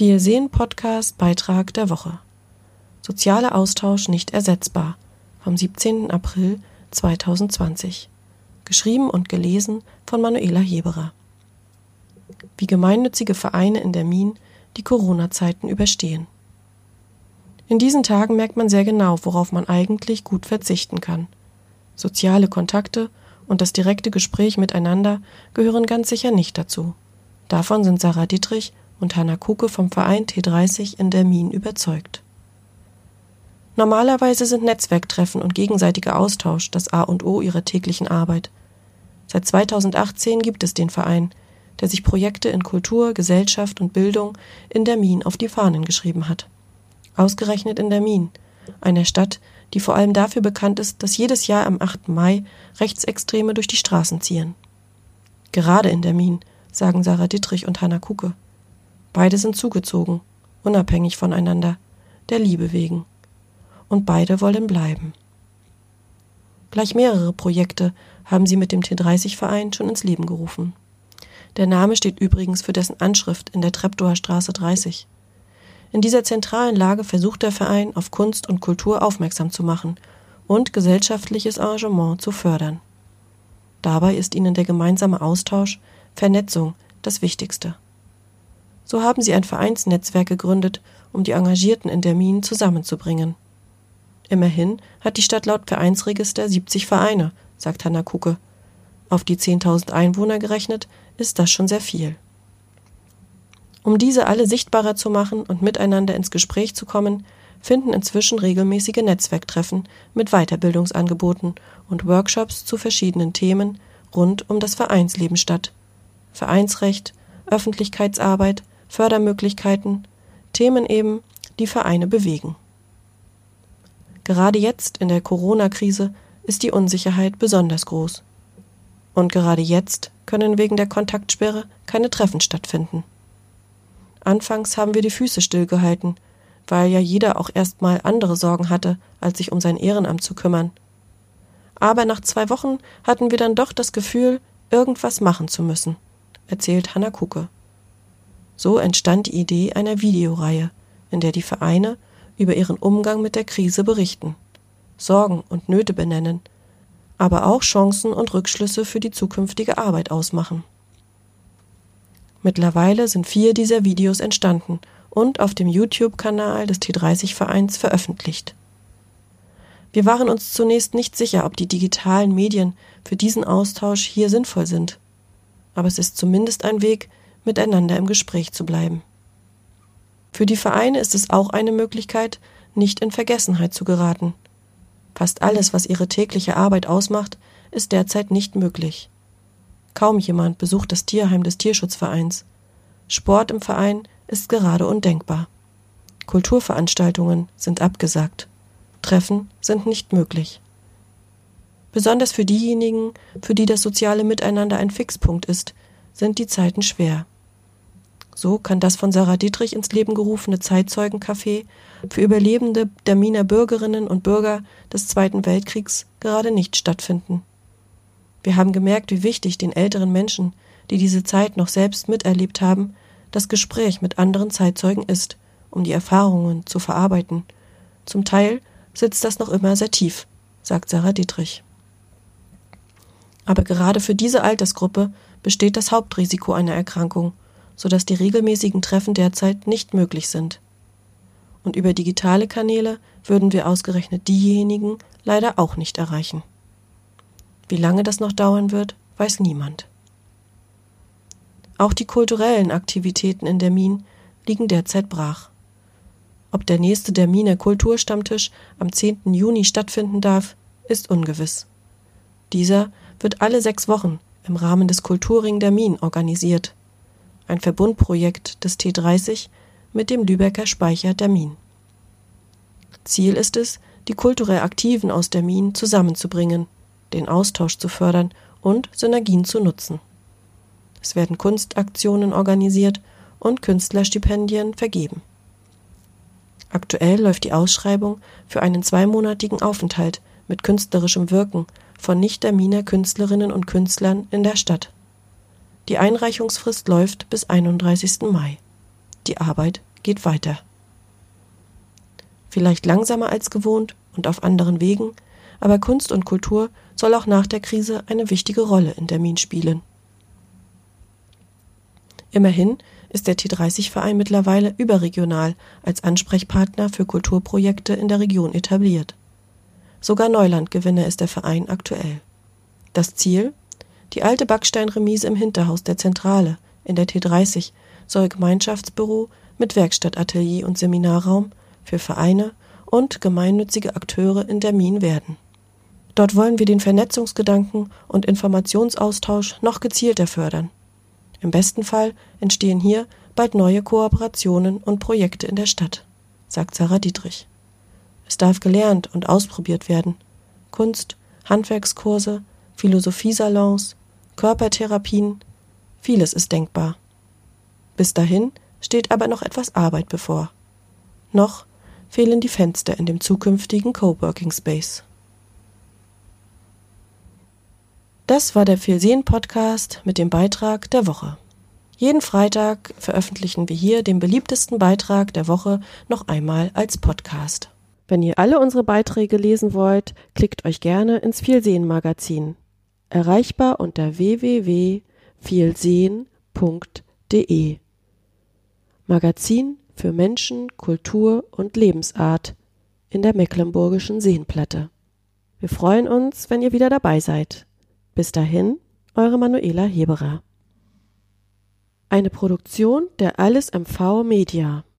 Wir sehen Podcast Beitrag der Woche. Sozialer Austausch nicht ersetzbar vom 17. April 2020. Geschrieben und gelesen von Manuela Heberer. Wie gemeinnützige Vereine in der Min die Corona-Zeiten überstehen. In diesen Tagen merkt man sehr genau, worauf man eigentlich gut verzichten kann. Soziale Kontakte und das direkte Gespräch miteinander gehören ganz sicher nicht dazu. Davon sind Sarah Dietrich und Hanna Kuke vom Verein T30 in der Min überzeugt. Normalerweise sind Netzwerktreffen und gegenseitiger Austausch das A und O ihrer täglichen Arbeit. Seit 2018 gibt es den Verein, der sich Projekte in Kultur, Gesellschaft und Bildung in der Min auf die Fahnen geschrieben hat. Ausgerechnet in der Min, einer Stadt, die vor allem dafür bekannt ist, dass jedes Jahr am 8. Mai Rechtsextreme durch die Straßen ziehen. Gerade in der Min, sagen Sarah Dittrich und Hanna Kucke. Beide sind zugezogen, unabhängig voneinander, der Liebe wegen. Und beide wollen bleiben. Gleich mehrere Projekte haben sie mit dem T30-Verein schon ins Leben gerufen. Der Name steht übrigens für dessen Anschrift in der Treptower Straße 30. In dieser zentralen Lage versucht der Verein, auf Kunst und Kultur aufmerksam zu machen und gesellschaftliches Engagement zu fördern. Dabei ist ihnen der gemeinsame Austausch, Vernetzung das Wichtigste. So haben sie ein Vereinsnetzwerk gegründet, um die Engagierten in der Minen zusammenzubringen. Immerhin hat die Stadt laut Vereinsregister 70 Vereine, sagt Hanna Kucke. Auf die 10.000 Einwohner gerechnet ist das schon sehr viel. Um diese alle sichtbarer zu machen und miteinander ins Gespräch zu kommen, finden inzwischen regelmäßige Netzwerktreffen mit Weiterbildungsangeboten und Workshops zu verschiedenen Themen rund um das Vereinsleben statt. Vereinsrecht, Öffentlichkeitsarbeit, Fördermöglichkeiten, Themen eben, die Vereine bewegen. Gerade jetzt in der Corona-Krise ist die Unsicherheit besonders groß. Und gerade jetzt können wegen der Kontaktsperre keine Treffen stattfinden. Anfangs haben wir die Füße stillgehalten, weil ja jeder auch erstmal andere Sorgen hatte, als sich um sein Ehrenamt zu kümmern. Aber nach zwei Wochen hatten wir dann doch das Gefühl, irgendwas machen zu müssen, erzählt Hanna Kucke. So entstand die Idee einer Videoreihe, in der die Vereine über ihren Umgang mit der Krise berichten, Sorgen und Nöte benennen, aber auch Chancen und Rückschlüsse für die zukünftige Arbeit ausmachen. Mittlerweile sind vier dieser Videos entstanden und auf dem YouTube-Kanal des T30-Vereins veröffentlicht. Wir waren uns zunächst nicht sicher, ob die digitalen Medien für diesen Austausch hier sinnvoll sind. Aber es ist zumindest ein Weg, miteinander im Gespräch zu bleiben. Für die Vereine ist es auch eine Möglichkeit, nicht in Vergessenheit zu geraten. Fast alles, was ihre tägliche Arbeit ausmacht, ist derzeit nicht möglich. Kaum jemand besucht das Tierheim des Tierschutzvereins. Sport im Verein ist gerade undenkbar. Kulturveranstaltungen sind abgesagt. Treffen sind nicht möglich. Besonders für diejenigen, für die das soziale Miteinander ein Fixpunkt ist, sind die Zeiten schwer. So kann das von Sarah Dietrich ins Leben gerufene Zeitzeugencafé für Überlebende der Miner Bürgerinnen und Bürger des Zweiten Weltkriegs gerade nicht stattfinden. Wir haben gemerkt, wie wichtig den älteren Menschen, die diese Zeit noch selbst miterlebt haben, das Gespräch mit anderen Zeitzeugen ist, um die Erfahrungen zu verarbeiten. Zum Teil sitzt das noch immer sehr tief, sagt Sarah Dietrich. Aber gerade für diese Altersgruppe besteht das Hauptrisiko einer Erkrankung, so dass die regelmäßigen Treffen derzeit nicht möglich sind. Und über digitale Kanäle würden wir ausgerechnet diejenigen leider auch nicht erreichen. Wie lange das noch dauern wird, weiß niemand. Auch die kulturellen Aktivitäten in der Min liegen derzeit brach. Ob der nächste der Miner Kulturstammtisch am 10. Juni stattfinden darf, ist ungewiss. Dieser wird alle sechs Wochen im Rahmen des Kulturring der Min organisiert, ein Verbundprojekt des T30 mit dem Lübecker Speicher der Min. Ziel ist es, die kulturell Aktiven aus der Min zusammenzubringen den Austausch zu fördern und Synergien zu nutzen. Es werden Kunstaktionen organisiert und Künstlerstipendien vergeben. Aktuell läuft die Ausschreibung für einen zweimonatigen Aufenthalt mit künstlerischem Wirken von Nicht-Terminer Künstlerinnen und Künstlern in der Stadt. Die Einreichungsfrist läuft bis 31. Mai. Die Arbeit geht weiter. Vielleicht langsamer als gewohnt und auf anderen Wegen, aber Kunst und Kultur soll auch nach der Krise eine wichtige Rolle in Termin spielen. Immerhin ist der T30-Verein mittlerweile überregional als Ansprechpartner für Kulturprojekte in der Region etabliert. Sogar Neulandgewinner ist der Verein aktuell. Das Ziel? Die alte Backsteinremise im Hinterhaus der Zentrale in der T30 soll Gemeinschaftsbüro mit Werkstattatelier und Seminarraum für Vereine und gemeinnützige Akteure in der Min werden. Dort wollen wir den Vernetzungsgedanken und Informationsaustausch noch gezielter fördern. Im besten Fall entstehen hier bald neue Kooperationen und Projekte in der Stadt, sagt Sarah Dietrich. Es darf gelernt und ausprobiert werden. Kunst, Handwerkskurse, Philosophiesalons, Körpertherapien, vieles ist denkbar. Bis dahin steht aber noch etwas Arbeit bevor. Noch fehlen die Fenster in dem zukünftigen Coworking Space. Das war der Vielsehen Podcast mit dem Beitrag der Woche. Jeden Freitag veröffentlichen wir hier den beliebtesten Beitrag der Woche noch einmal als Podcast. Wenn ihr alle unsere Beiträge lesen wollt, klickt euch gerne ins Vielsehen Magazin. Erreichbar unter www.vielsehen.de. Magazin für Menschen, Kultur und Lebensart in der Mecklenburgischen Seenplatte. Wir freuen uns, wenn ihr wieder dabei seid. Bis dahin, eure Manuela Heberer. Eine Produktion der Alles MV Media.